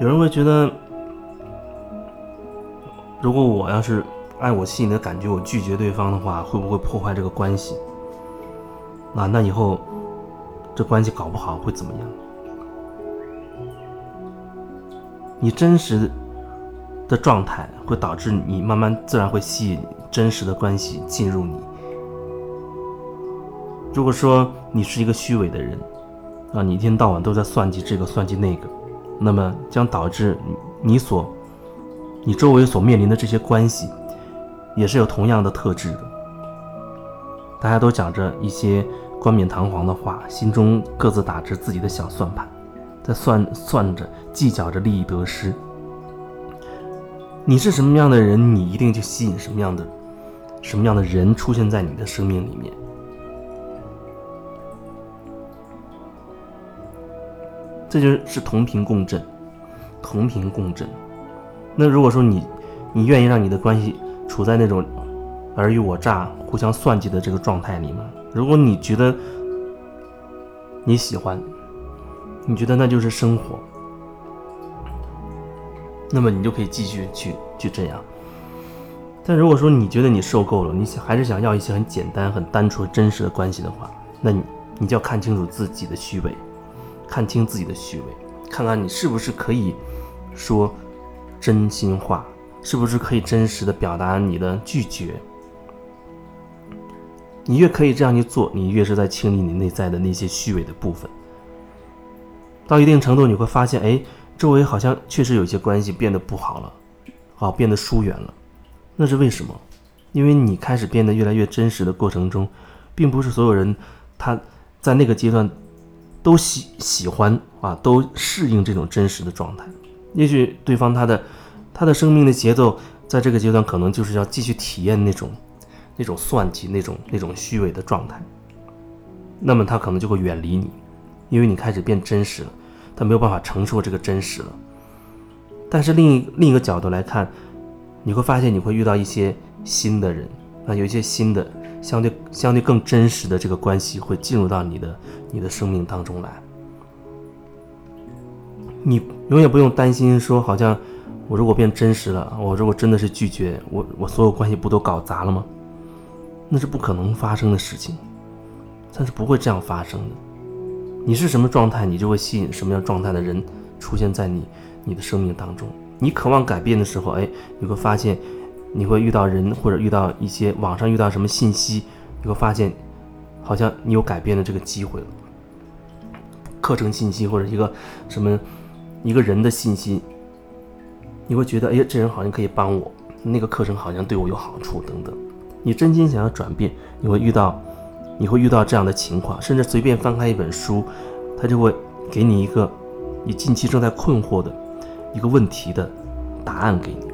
有人会觉得，如果我要是按我心里的感觉，我拒绝对方的话，会不会破坏这个关系？啊，那以后这关系搞不好会怎么样？你真实的状态会导致你慢慢自然会吸引真实的关系进入你。如果说你是一个虚伪的人，啊，你一天到晚都在算计这个算计那个，那么将导致你所你周围所面临的这些关系，也是有同样的特质的。大家都讲着一些冠冕堂皇的话，心中各自打着自己的小算盘，在算算着计较着利益得失。你是什么样的人，你一定就吸引什么样的什么样的人出现在你的生命里面。这就是同频共振，同频共振。那如果说你，你愿意让你的关系处在那种尔虞我诈、互相算计的这个状态里吗？如果你觉得你喜欢，你觉得那就是生活，那么你就可以继续去去这样。但如果说你觉得你受够了，你还是想要一些很简单、很单纯、真实的关系的话，那你你就要看清楚自己的虚伪。看清自己的虚伪，看看你是不是可以说真心话，是不是可以真实的表达你的拒绝。你越可以这样去做，你越是在清理你内在的那些虚伪的部分。到一定程度，你会发现，哎，周围好像确实有些关系变得不好了，好变得疏远了。那是为什么？因为你开始变得越来越真实的过程中，并不是所有人他在那个阶段。都喜喜欢啊，都适应这种真实的状态。也许对方他的他的生命的节奏，在这个阶段可能就是要继续体验那种那种算计、那种那种虚伪的状态。那么他可能就会远离你，因为你开始变真实了，他没有办法承受这个真实了。但是另一另一个角度来看，你会发现你会遇到一些新的人啊，有一些新的。相对相对更真实的这个关系会进入到你的你的生命当中来，你永远不用担心说，好像我如果变真实了，我如果真的是拒绝我，我所有关系不都搞砸了吗？那是不可能发生的事情，但是不会这样发生的。你是什么状态，你就会吸引什么样状态的人出现在你你的生命当中。你渴望改变的时候，哎，你会发现。你会遇到人，或者遇到一些网上遇到什么信息，你会发现，好像你有改变的这个机会了。课程信息或者一个什么一个人的信息，你会觉得，哎，这人好像可以帮我，那个课程好像对我有好处等等。你真心想要转变，你会遇到，你会遇到这样的情况，甚至随便翻开一本书，他就会给你一个你近期正在困惑的一个问题的答案给你。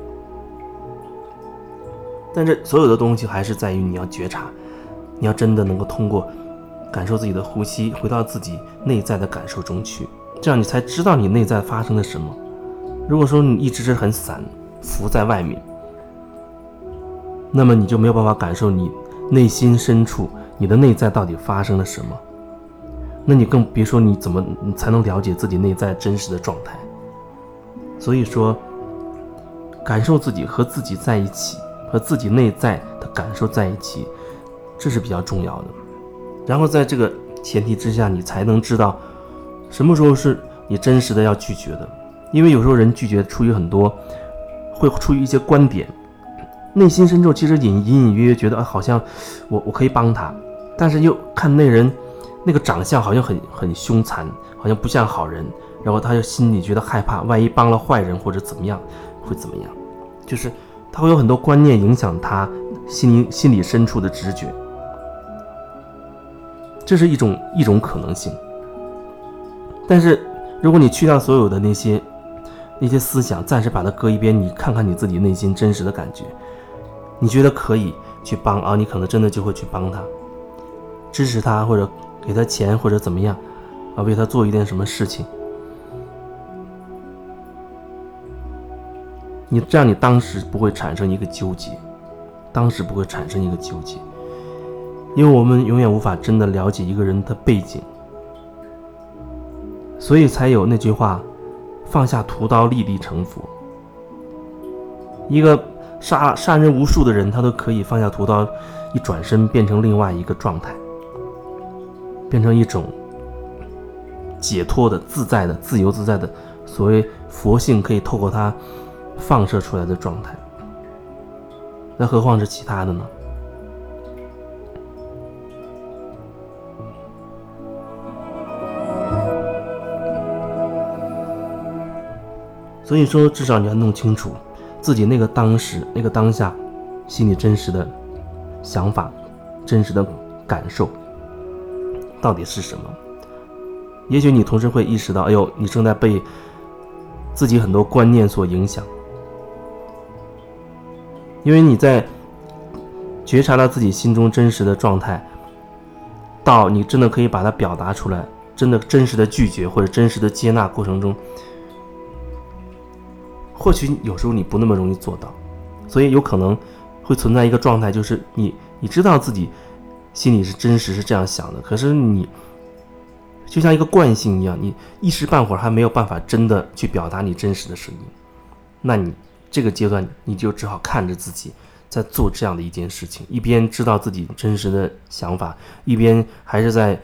但是所有的东西还是在于你要觉察，你要真的能够通过感受自己的呼吸，回到自己内在的感受中去，这样你才知道你内在发生了什么。如果说你一直是很散浮在外面，那么你就没有办法感受你内心深处你的内在到底发生了什么。那你更别说你怎么你才能了解自己内在真实的状态。所以说，感受自己和自己在一起。和自己内在的感受在一起，这是比较重要的。然后在这个前提之下，你才能知道什么时候是你真实的要拒绝的。因为有时候人拒绝出于很多，会出于一些观点，内心深处其实隐隐隐约约觉得啊，好像我我可以帮他，但是又看那人那个长相好像很很凶残，好像不像好人，然后他就心里觉得害怕，万一帮了坏人或者怎么样，会怎么样？就是。他会有很多观念影响他心灵心理深处的直觉，这是一种一种可能性。但是，如果你去掉所有的那些那些思想，暂时把它搁一边，你看看你自己内心真实的感觉，你觉得可以去帮啊？你可能真的就会去帮他，支持他，或者给他钱，或者怎么样啊？为他做一件什么事情。你这样，你当时不会产生一个纠结，当时不会产生一个纠结，因为我们永远无法真的了解一个人的背景，所以才有那句话：“放下屠刀，立地成佛。一个杀杀人无数的人，他都可以放下屠刀，一转身变成另外一个状态，变成一种解脱的、自在的、自由自在的，所谓佛性可以透过他放射出来的状态。那何况是其他的呢？所以说，至少你要弄清楚自己那个当时、那个当下心里真实的想法、真实的感受到底是什么。也许你同时会意识到，哎呦，你正在被自己很多观念所影响，因为你在觉察到自己心中真实的状态，到你真的可以把它表达出来，真的真实的拒绝或者真实的接纳过程中。或许有时候你不那么容易做到，所以有可能会存在一个状态，就是你你知道自己心里是真实是这样想的，可是你就像一个惯性一样，你一时半会儿还没有办法真的去表达你真实的声音。那你这个阶段你就只好看着自己在做这样的一件事情，一边知道自己真实的想法，一边还是在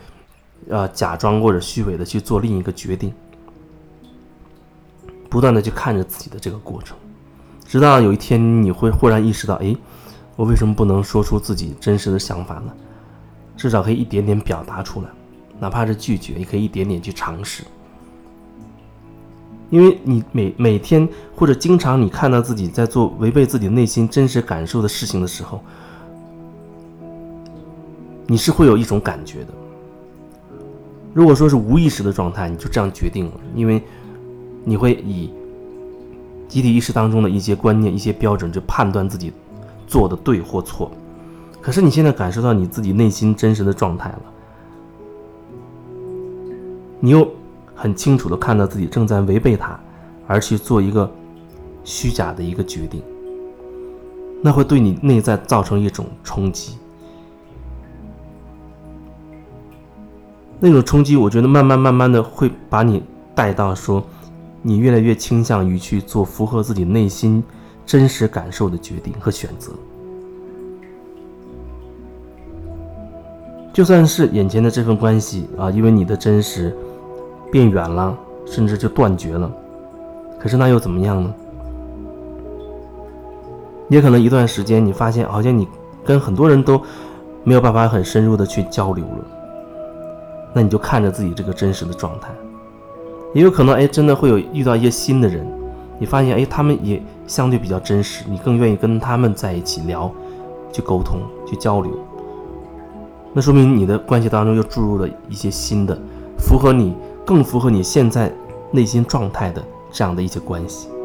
呃假装或者虚伪的去做另一个决定。不断的去看着自己的这个过程，直到有一天你会忽然意识到，哎，我为什么不能说出自己真实的想法呢？至少可以一点点表达出来，哪怕是拒绝，也可以一点点去尝试。因为你每每天或者经常你看到自己在做违背自己内心真实感受的事情的时候，你是会有一种感觉的。如果说是无意识的状态，你就这样决定了，因为。你会以集体意识当中的一些观念、一些标准，去判断自己做的对或错。可是你现在感受到你自己内心真实的状态了，你又很清楚的看到自己正在违背它，而去做一个虚假的一个决定，那会对你内在造成一种冲击。那种冲击，我觉得慢慢慢慢的会把你带到说。你越来越倾向于去做符合自己内心真实感受的决定和选择，就算是眼前的这份关系啊，因为你的真实变远了，甚至就断绝了，可是那又怎么样呢？也可能一段时间你发现，好像你跟很多人都没有办法很深入的去交流了，那你就看着自己这个真实的状态。也有可能，哎，真的会有遇到一些新的人，你发现，哎，他们也相对比较真实，你更愿意跟他们在一起聊，去沟通，去交流。那说明你的关系当中又注入了一些新的，符合你，更符合你现在内心状态的这样的一些关系。